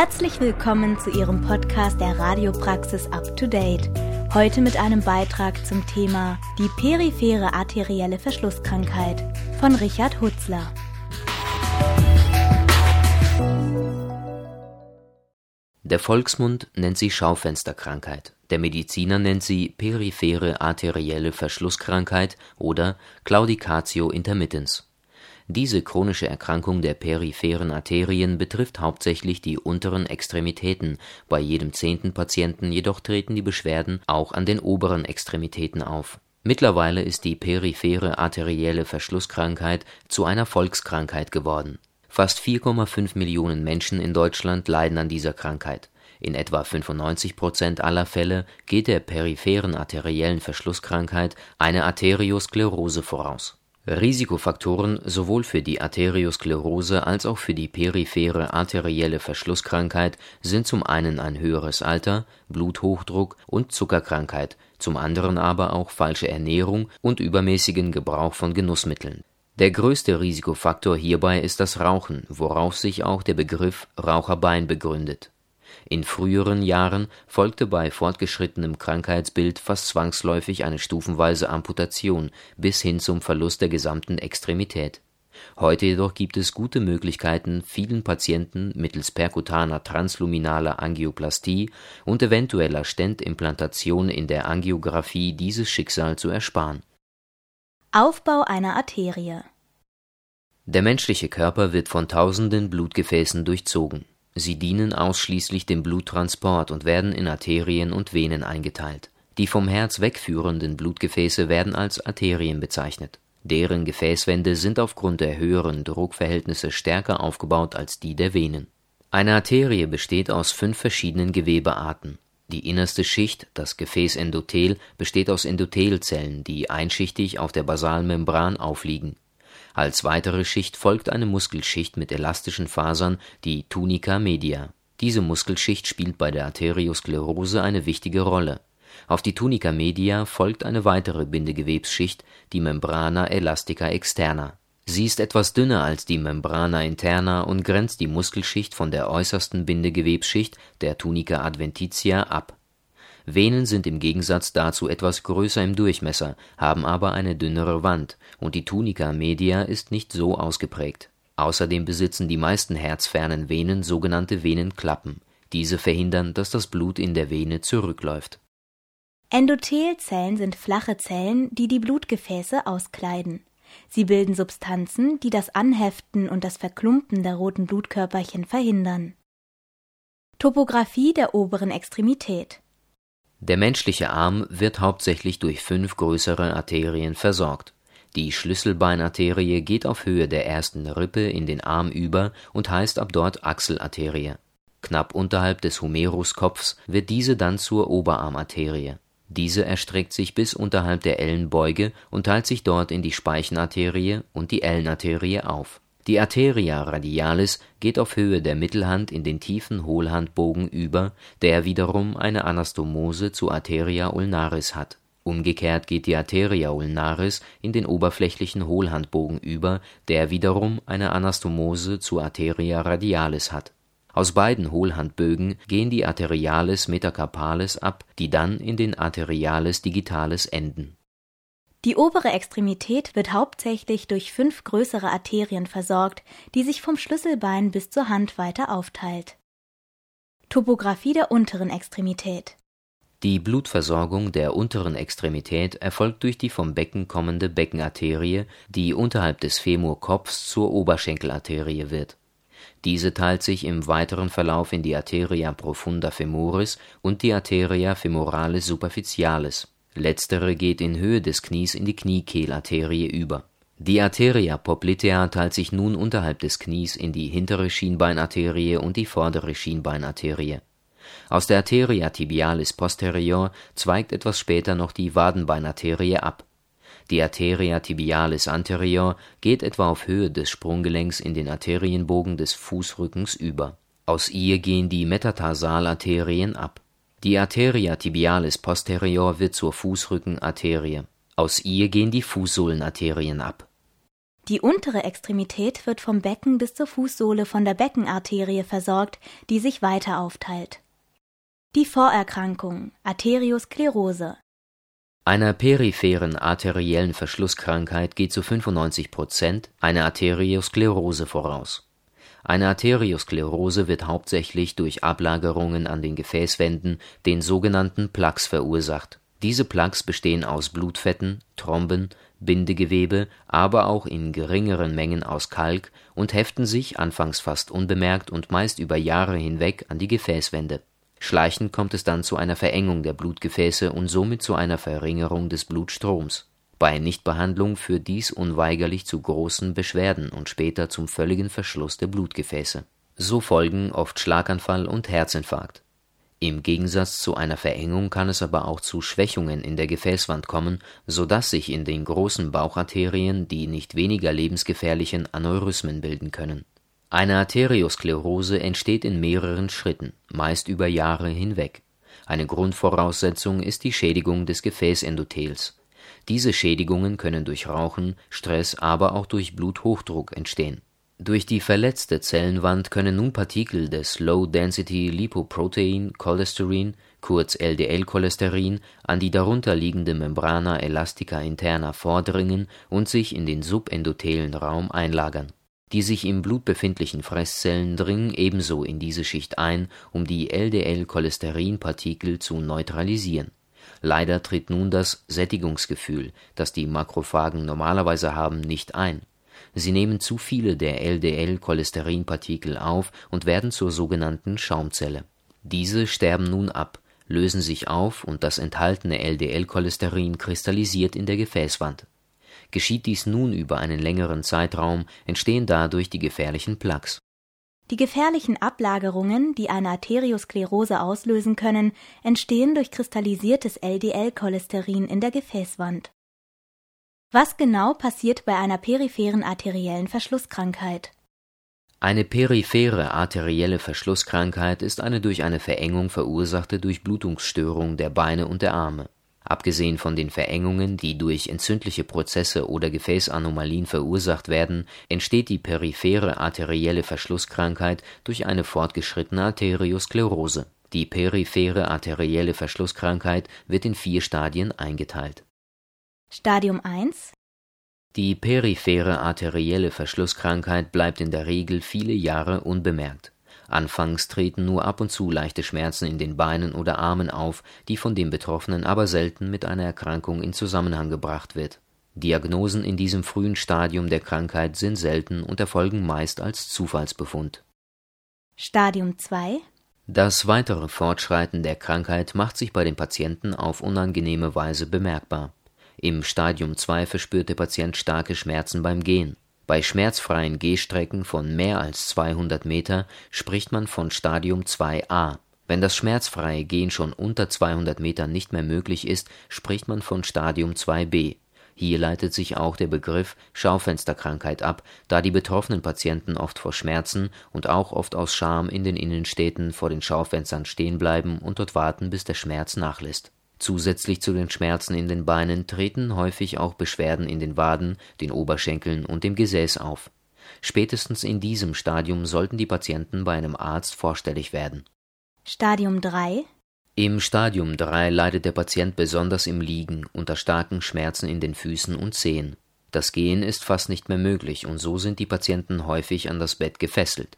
Herzlich willkommen zu Ihrem Podcast der Radiopraxis Up to Date. Heute mit einem Beitrag zum Thema die periphere arterielle Verschlusskrankheit von Richard Hutzler. Der Volksmund nennt sie Schaufensterkrankheit, der Mediziner nennt sie periphere arterielle Verschlusskrankheit oder Claudicatio intermittens. Diese chronische Erkrankung der peripheren Arterien betrifft hauptsächlich die unteren Extremitäten, bei jedem zehnten Patienten jedoch treten die Beschwerden auch an den oberen Extremitäten auf. Mittlerweile ist die periphere arterielle Verschlusskrankheit zu einer Volkskrankheit geworden. Fast 4,5 Millionen Menschen in Deutschland leiden an dieser Krankheit. In etwa 95 Prozent aller Fälle geht der peripheren arteriellen Verschlusskrankheit eine Arteriosklerose voraus Risikofaktoren sowohl für die Arteriosklerose als auch für die periphere arterielle Verschlusskrankheit sind zum einen ein höheres Alter, Bluthochdruck und Zuckerkrankheit, zum anderen aber auch falsche Ernährung und übermäßigen Gebrauch von Genussmitteln. Der größte Risikofaktor hierbei ist das Rauchen, worauf sich auch der Begriff Raucherbein begründet in früheren Jahren folgte bei fortgeschrittenem Krankheitsbild fast zwangsläufig eine stufenweise Amputation bis hin zum Verlust der gesamten Extremität. Heute jedoch gibt es gute Möglichkeiten, vielen Patienten mittels perkutaner transluminaler Angioplastie und eventueller Stentimplantation in der Angiografie dieses Schicksal zu ersparen. Aufbau einer Arterie Der menschliche Körper wird von tausenden Blutgefäßen durchzogen Sie dienen ausschließlich dem Bluttransport und werden in Arterien und Venen eingeteilt. Die vom Herz wegführenden Blutgefäße werden als Arterien bezeichnet. Deren Gefäßwände sind aufgrund der höheren Druckverhältnisse stärker aufgebaut als die der Venen. Eine Arterie besteht aus fünf verschiedenen Gewebearten. Die innerste Schicht, das Gefäßendothel, besteht aus Endothelzellen, die einschichtig auf der Basalmembran aufliegen als weitere Schicht folgt eine Muskelschicht mit elastischen Fasern, die Tunica media. Diese Muskelschicht spielt bei der Arteriosklerose eine wichtige Rolle. Auf die Tunica media folgt eine weitere Bindegewebsschicht, die Membrana elastica externa. Sie ist etwas dünner als die Membrana interna und grenzt die Muskelschicht von der äußersten Bindegewebsschicht, der Tunica adventitia, ab Venen sind im Gegensatz dazu etwas größer im Durchmesser, haben aber eine dünnere Wand, und die Tunica media ist nicht so ausgeprägt. Außerdem besitzen die meisten herzfernen Venen sogenannte Venenklappen. Diese verhindern, dass das Blut in der Vene zurückläuft. Endothelzellen sind flache Zellen, die die Blutgefäße auskleiden. Sie bilden Substanzen, die das Anheften und das Verklumpen der roten Blutkörperchen verhindern. Topographie der oberen Extremität der menschliche Arm wird hauptsächlich durch fünf größere Arterien versorgt. Die Schlüsselbeinarterie geht auf Höhe der ersten Rippe in den Arm über und heißt ab dort Achselarterie. Knapp unterhalb des Humeruskopfs wird diese dann zur Oberarmarterie. Diese erstreckt sich bis unterhalb der Ellenbeuge und teilt sich dort in die Speichenarterie und die Ellenarterie auf die Arteria radialis geht auf Höhe der Mittelhand in den tiefen Hohlhandbogen über, der wiederum eine Anastomose zu Arteria ulnaris hat. Umgekehrt geht die Arteria ulnaris in den oberflächlichen Hohlhandbogen über, der wiederum eine Anastomose zu Arteria radialis hat. Aus beiden Hohlhandbögen gehen die Arteriales metacarpales ab, die dann in den Arteriales digitalis enden die obere Extremität wird hauptsächlich durch fünf größere Arterien versorgt, die sich vom Schlüsselbein bis zur Hand weiter aufteilt. Topographie der unteren Extremität Die Blutversorgung der unteren Extremität erfolgt durch die vom Becken kommende Beckenarterie, die unterhalb des Femurkopfs zur Oberschenkelarterie wird. Diese teilt sich im weiteren Verlauf in die Arteria profunda femoris und die Arteria femoralis superficialis Letztere geht in Höhe des Knies in die Kniekehlarterie über. Die Arteria poplitea teilt sich nun unterhalb des Knies in die hintere Schienbeinarterie und die vordere Schienbeinarterie. Aus der Arteria tibialis posterior zweigt etwas später noch die Wadenbeinarterie ab. Die Arteria tibialis anterior geht etwa auf Höhe des Sprunggelenks in den Arterienbogen des Fußrückens über. Aus ihr gehen die Metatarsalarterien ab die Arteria tibialis posterior wird zur Fußrückenarterie. Aus ihr gehen die Fußsohlenarterien ab. Die untere Extremität wird vom Becken bis zur Fußsohle von der Beckenarterie versorgt, die sich weiter aufteilt. Die Vorerkrankung Arteriosklerose einer peripheren arteriellen Verschlusskrankheit geht zu 95 Prozent eine Arteriosklerose voraus. Eine Arteriosklerose wird hauptsächlich durch Ablagerungen an den Gefäßwänden, den sogenannten Plaques, verursacht. Diese Plaques bestehen aus Blutfetten, Thromben Bindegewebe, aber auch in geringeren Mengen aus Kalk und heften sich anfangs fast unbemerkt und meist über Jahre hinweg an die Gefäßwände. Schleichend kommt es dann zu einer Verengung der Blutgefäße und somit zu einer Verringerung des Blutstroms. Bei Nichtbehandlung führt dies unweigerlich zu großen Beschwerden und später zum völligen Verschluss der Blutgefäße. So folgen oft Schlaganfall und Herzinfarkt im Gegensatz zu einer Verengung kann es aber auch zu Schwächungen in der Gefäßwand kommen, so dass sich in den großen Baucharterien die nicht weniger lebensgefährlichen Aneurysmen bilden können. Eine Arteriosklerose entsteht in mehreren Schritten, meist über Jahre hinweg. Eine Grundvoraussetzung ist die Schädigung des Gefäßendothels. Diese Schädigungen können durch Rauchen, Stress, aber auch durch Bluthochdruck entstehen durch die verletzte Zellenwand können nun Partikel des Low-Density-Lipoprotein-Cholesterin kurz LDL-Cholesterin an die darunter liegende Membrana elastica interna vordringen und sich in den subendothelen Raum einlagern. Die sich im Blut befindlichen Fresszellen dringen ebenso in diese Schicht ein, um die LDL-Cholesterinpartikel zu neutralisieren. Leider tritt nun das Sättigungsgefühl, das die Makrophagen normalerweise haben, nicht ein Sie nehmen zu viele der LDL-Cholesterinpartikel auf und werden zur sogenannten Schaumzelle. Diese sterben nun ab, lösen sich auf und das enthaltene LDL-Cholesterin kristallisiert in der Gefäßwand. Geschieht dies nun über einen längeren Zeitraum, entstehen dadurch die gefährlichen Plaques. Die gefährlichen Ablagerungen, die eine Arteriosklerose auslösen können, entstehen durch kristallisiertes LDL-Cholesterin in der Gefäßwand was genau passiert bei einer peripheren arteriellen Verschlusskrankheit? Eine periphere arterielle Verschlusskrankheit ist eine durch eine Verengung verursachte Durchblutungsstörung der Beine und der Arme. Abgesehen von den Verengungen, die durch entzündliche Prozesse oder Gefäßanomalien verursacht werden, entsteht die periphere arterielle Verschlusskrankheit durch eine fortgeschrittene Arteriosklerose. Die periphere arterielle Verschlusskrankheit wird in vier Stadien eingeteilt Stadium 1 Die periphere arterielle Verschlusskrankheit bleibt in der Regel viele Jahre unbemerkt. Anfangs treten nur ab und zu leichte Schmerzen in den Beinen oder Armen auf, die von dem Betroffenen aber selten mit einer Erkrankung in Zusammenhang gebracht wird. Diagnosen in diesem frühen Stadium der Krankheit sind selten und erfolgen meist als Zufallsbefund. Stadium 2 Das weitere Fortschreiten der Krankheit macht sich bei den Patienten auf unangenehme Weise bemerkbar im Stadium 2 verspürt der Patient starke Schmerzen beim Gehen. Bei schmerzfreien Gehstrecken von mehr als 200 Meter spricht man von Stadium 2a. Wenn das schmerzfreie Gehen schon unter 200 Metern nicht mehr möglich ist, spricht man von Stadium 2b. Hier leitet sich auch der Begriff Schaufensterkrankheit ab, da die betroffenen Patienten oft vor Schmerzen und auch oft aus Scham in den Innenstädten vor den Schaufenstern stehen bleiben und dort warten, bis der Schmerz nachlässt Zusätzlich zu den Schmerzen in den Beinen treten häufig auch Beschwerden in den Waden, den Oberschenkeln und dem Gesäß auf. Spätestens in diesem Stadium sollten die Patienten bei einem Arzt vorstellig werden. Stadium 3 Im Stadium 3 leidet der Patient besonders im Liegen unter starken Schmerzen in den Füßen und Zehen. Das Gehen ist fast nicht mehr möglich und so sind die Patienten häufig an das Bett gefesselt.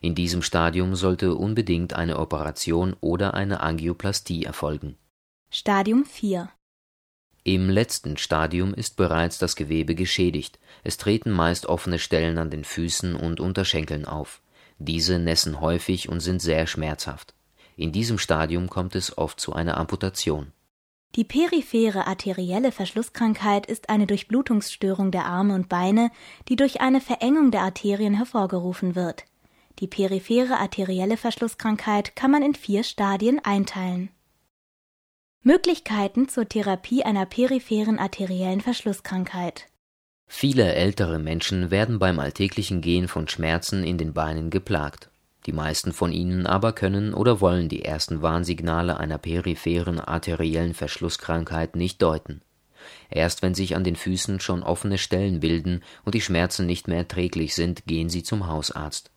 In diesem Stadium sollte unbedingt eine Operation oder eine Angioplastie erfolgen Stadium 4 Im letzten Stadium ist bereits das Gewebe geschädigt, es treten meist offene Stellen an den Füßen und Unterschenkeln auf. Diese nässen häufig und sind sehr schmerzhaft. In diesem Stadium kommt es oft zu einer Amputation. Die periphere arterielle Verschlusskrankheit ist eine Durchblutungsstörung der Arme und Beine, die durch eine Verengung der Arterien hervorgerufen wird. Die periphere arterielle Verschlusskrankheit kann man in vier Stadien einteilen Möglichkeiten zur Therapie einer peripheren arteriellen Verschlusskrankheit Viele ältere Menschen werden beim alltäglichen Gehen von Schmerzen in den Beinen geplagt. Die meisten von ihnen aber können oder wollen die ersten Warnsignale einer peripheren arteriellen Verschlusskrankheit nicht deuten. Erst wenn sich an den Füßen schon offene Stellen bilden und die Schmerzen nicht mehr erträglich sind, gehen sie zum Hausarzt.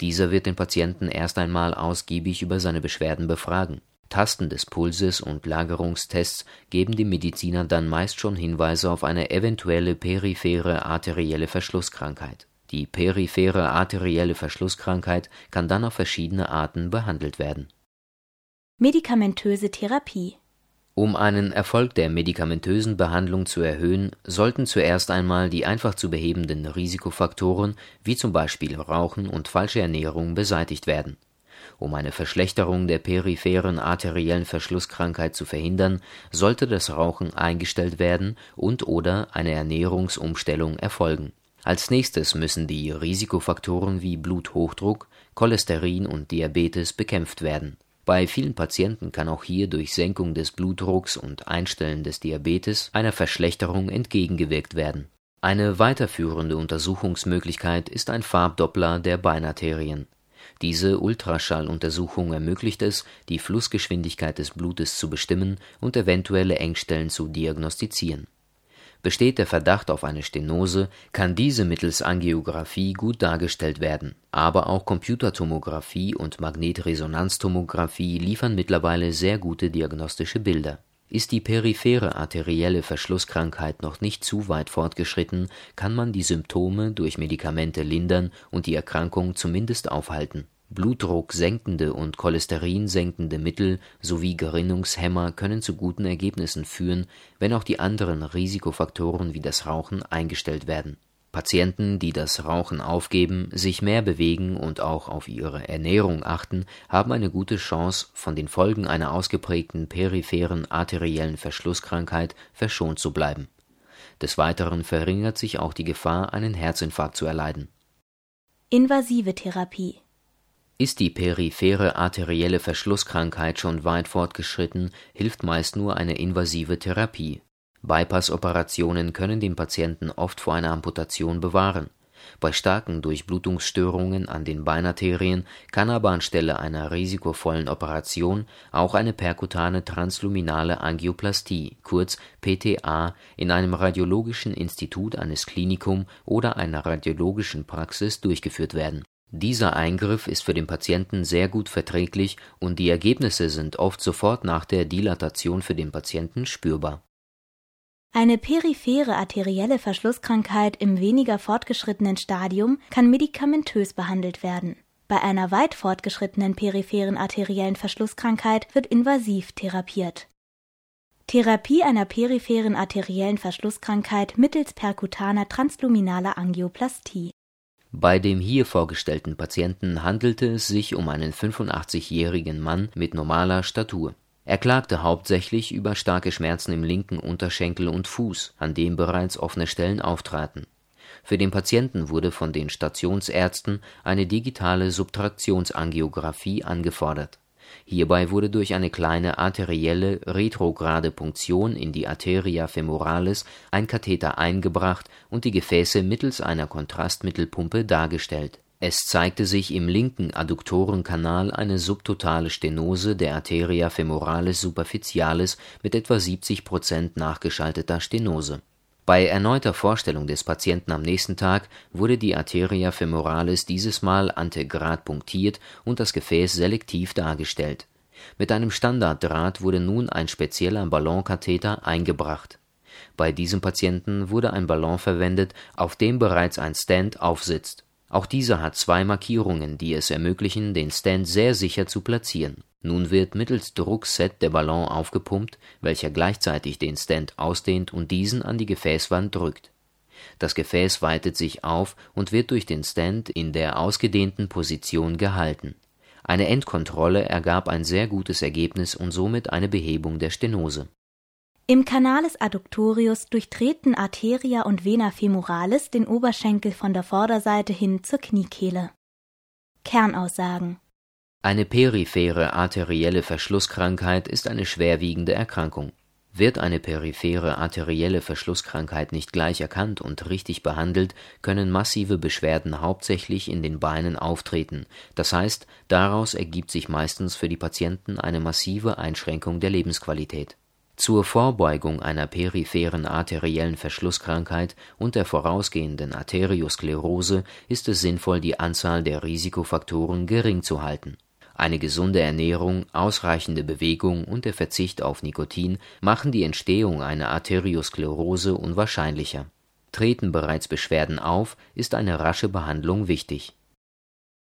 Dieser wird den Patienten erst einmal ausgiebig über seine Beschwerden befragen. Tasten des Pulses und Lagerungstests geben dem Mediziner dann meist schon Hinweise auf eine eventuelle periphere arterielle Verschlusskrankheit. Die periphere arterielle Verschlusskrankheit kann dann auf verschiedene Arten behandelt werden. Medikamentöse Therapie Um einen Erfolg der medikamentösen Behandlung zu erhöhen, sollten zuerst einmal die einfach zu behebenden Risikofaktoren wie zum Beispiel Rauchen und falsche Ernährung beseitigt werden um eine Verschlechterung der peripheren arteriellen Verschlusskrankheit zu verhindern, sollte das Rauchen eingestellt werden und/oder eine Ernährungsumstellung erfolgen. Als nächstes müssen die Risikofaktoren wie Bluthochdruck, Cholesterin und Diabetes bekämpft werden. Bei vielen Patienten kann auch hier durch Senkung des Blutdrucks und Einstellen des Diabetes einer Verschlechterung entgegengewirkt werden. Eine weiterführende Untersuchungsmöglichkeit ist ein Farbdoppler der Beinarterien diese Ultraschalluntersuchung ermöglicht es, die Flussgeschwindigkeit des Blutes zu bestimmen und eventuelle Engstellen zu diagnostizieren. Besteht der Verdacht auf eine Stenose, kann diese mittels Angiografie gut dargestellt werden, aber auch Computertomographie und Magnetresonanztomographie liefern mittlerweile sehr gute diagnostische Bilder ist die periphere arterielle Verschlusskrankheit noch nicht zu weit fortgeschritten, kann man die Symptome durch Medikamente lindern und die Erkrankung zumindest aufhalten. Blutdrucksenkende und cholesterinsenkende Mittel sowie Gerinnungshemmer können zu guten Ergebnissen führen, wenn auch die anderen Risikofaktoren wie das Rauchen eingestellt werden Patienten, die das Rauchen aufgeben, sich mehr bewegen und auch auf ihre Ernährung achten, haben eine gute Chance, von den Folgen einer ausgeprägten peripheren arteriellen Verschlusskrankheit verschont zu bleiben. Des Weiteren verringert sich auch die Gefahr, einen Herzinfarkt zu erleiden. Invasive Therapie Ist die periphere arterielle Verschlusskrankheit schon weit fortgeschritten, hilft meist nur eine invasive Therapie Bypass-Operationen können den Patienten oft vor einer Amputation bewahren. Bei starken Durchblutungsstörungen an den Beinarterien kann aber anstelle einer risikovollen Operation auch eine perkutane transluminale Angioplastie kurz PTA in einem radiologischen Institut eines Klinikum oder einer radiologischen Praxis durchgeführt werden. Dieser Eingriff ist für den Patienten sehr gut verträglich und die Ergebnisse sind oft sofort nach der Dilatation für den Patienten spürbar eine periphere arterielle Verschlusskrankheit im weniger fortgeschrittenen Stadium kann medikamentös behandelt werden. Bei einer weit fortgeschrittenen peripheren arteriellen Verschlusskrankheit wird invasiv therapiert. Therapie einer peripheren arteriellen Verschlusskrankheit mittels perkutaner transluminaler Angioplastie. Bei dem hier vorgestellten Patienten handelte es sich um einen 85-jährigen Mann mit normaler Statur er klagte hauptsächlich über starke Schmerzen im linken Unterschenkel und Fuß, an dem bereits offene Stellen auftraten. Für den Patienten wurde von den Stationsärzten eine digitale Subtraktionsangiographie angefordert. Hierbei wurde durch eine kleine arterielle retrograde Punktion in die Arteria femoralis ein Katheter eingebracht und die Gefäße mittels einer Kontrastmittelpumpe dargestellt es zeigte sich im linken Adduktorenkanal eine subtotale Stenose der Arteria femoralis superficialis mit etwa 70 Prozent nachgeschalteter Stenose. Bei erneuter Vorstellung des Patienten am nächsten Tag wurde die Arteria femoralis dieses Mal antegrad punktiert und das Gefäß selektiv dargestellt. Mit einem Standarddraht wurde nun ein spezieller Ballonkatheter eingebracht. Bei diesem Patienten wurde ein Ballon verwendet, auf dem bereits ein Stent aufsitzt auch dieser hat zwei Markierungen, die es ermöglichen, den Stand sehr sicher zu platzieren. Nun wird mittels Druckset der Ballon aufgepumpt, welcher gleichzeitig den Stand ausdehnt und diesen an die Gefäßwand drückt. Das Gefäß weitet sich auf und wird durch den Stand in der ausgedehnten Position gehalten. Eine Endkontrolle ergab ein sehr gutes Ergebnis und somit eine Behebung der Stenose im Canalis adductorius durchtreten Arteria und Vena femoralis den Oberschenkel von der Vorderseite hin zur Kniekehle. Kernaussagen Eine periphere arterielle Verschlusskrankheit ist eine schwerwiegende Erkrankung. Wird eine periphere arterielle Verschlusskrankheit nicht gleich erkannt und richtig behandelt, können massive Beschwerden hauptsächlich in den Beinen auftreten, das heißt, daraus ergibt sich meistens für die Patienten eine massive Einschränkung der Lebensqualität Zur Vorbeugung einer peripheren arteriellen Verschlusskrankheit und der vorausgehenden Arteriosklerose ist es sinnvoll, die Anzahl der Risikofaktoren gering zu halten. Eine gesunde Ernährung, ausreichende Bewegung und der Verzicht auf Nikotin machen die Entstehung einer Arteriosklerose unwahrscheinlicher. Treten bereits Beschwerden auf, ist eine rasche Behandlung wichtig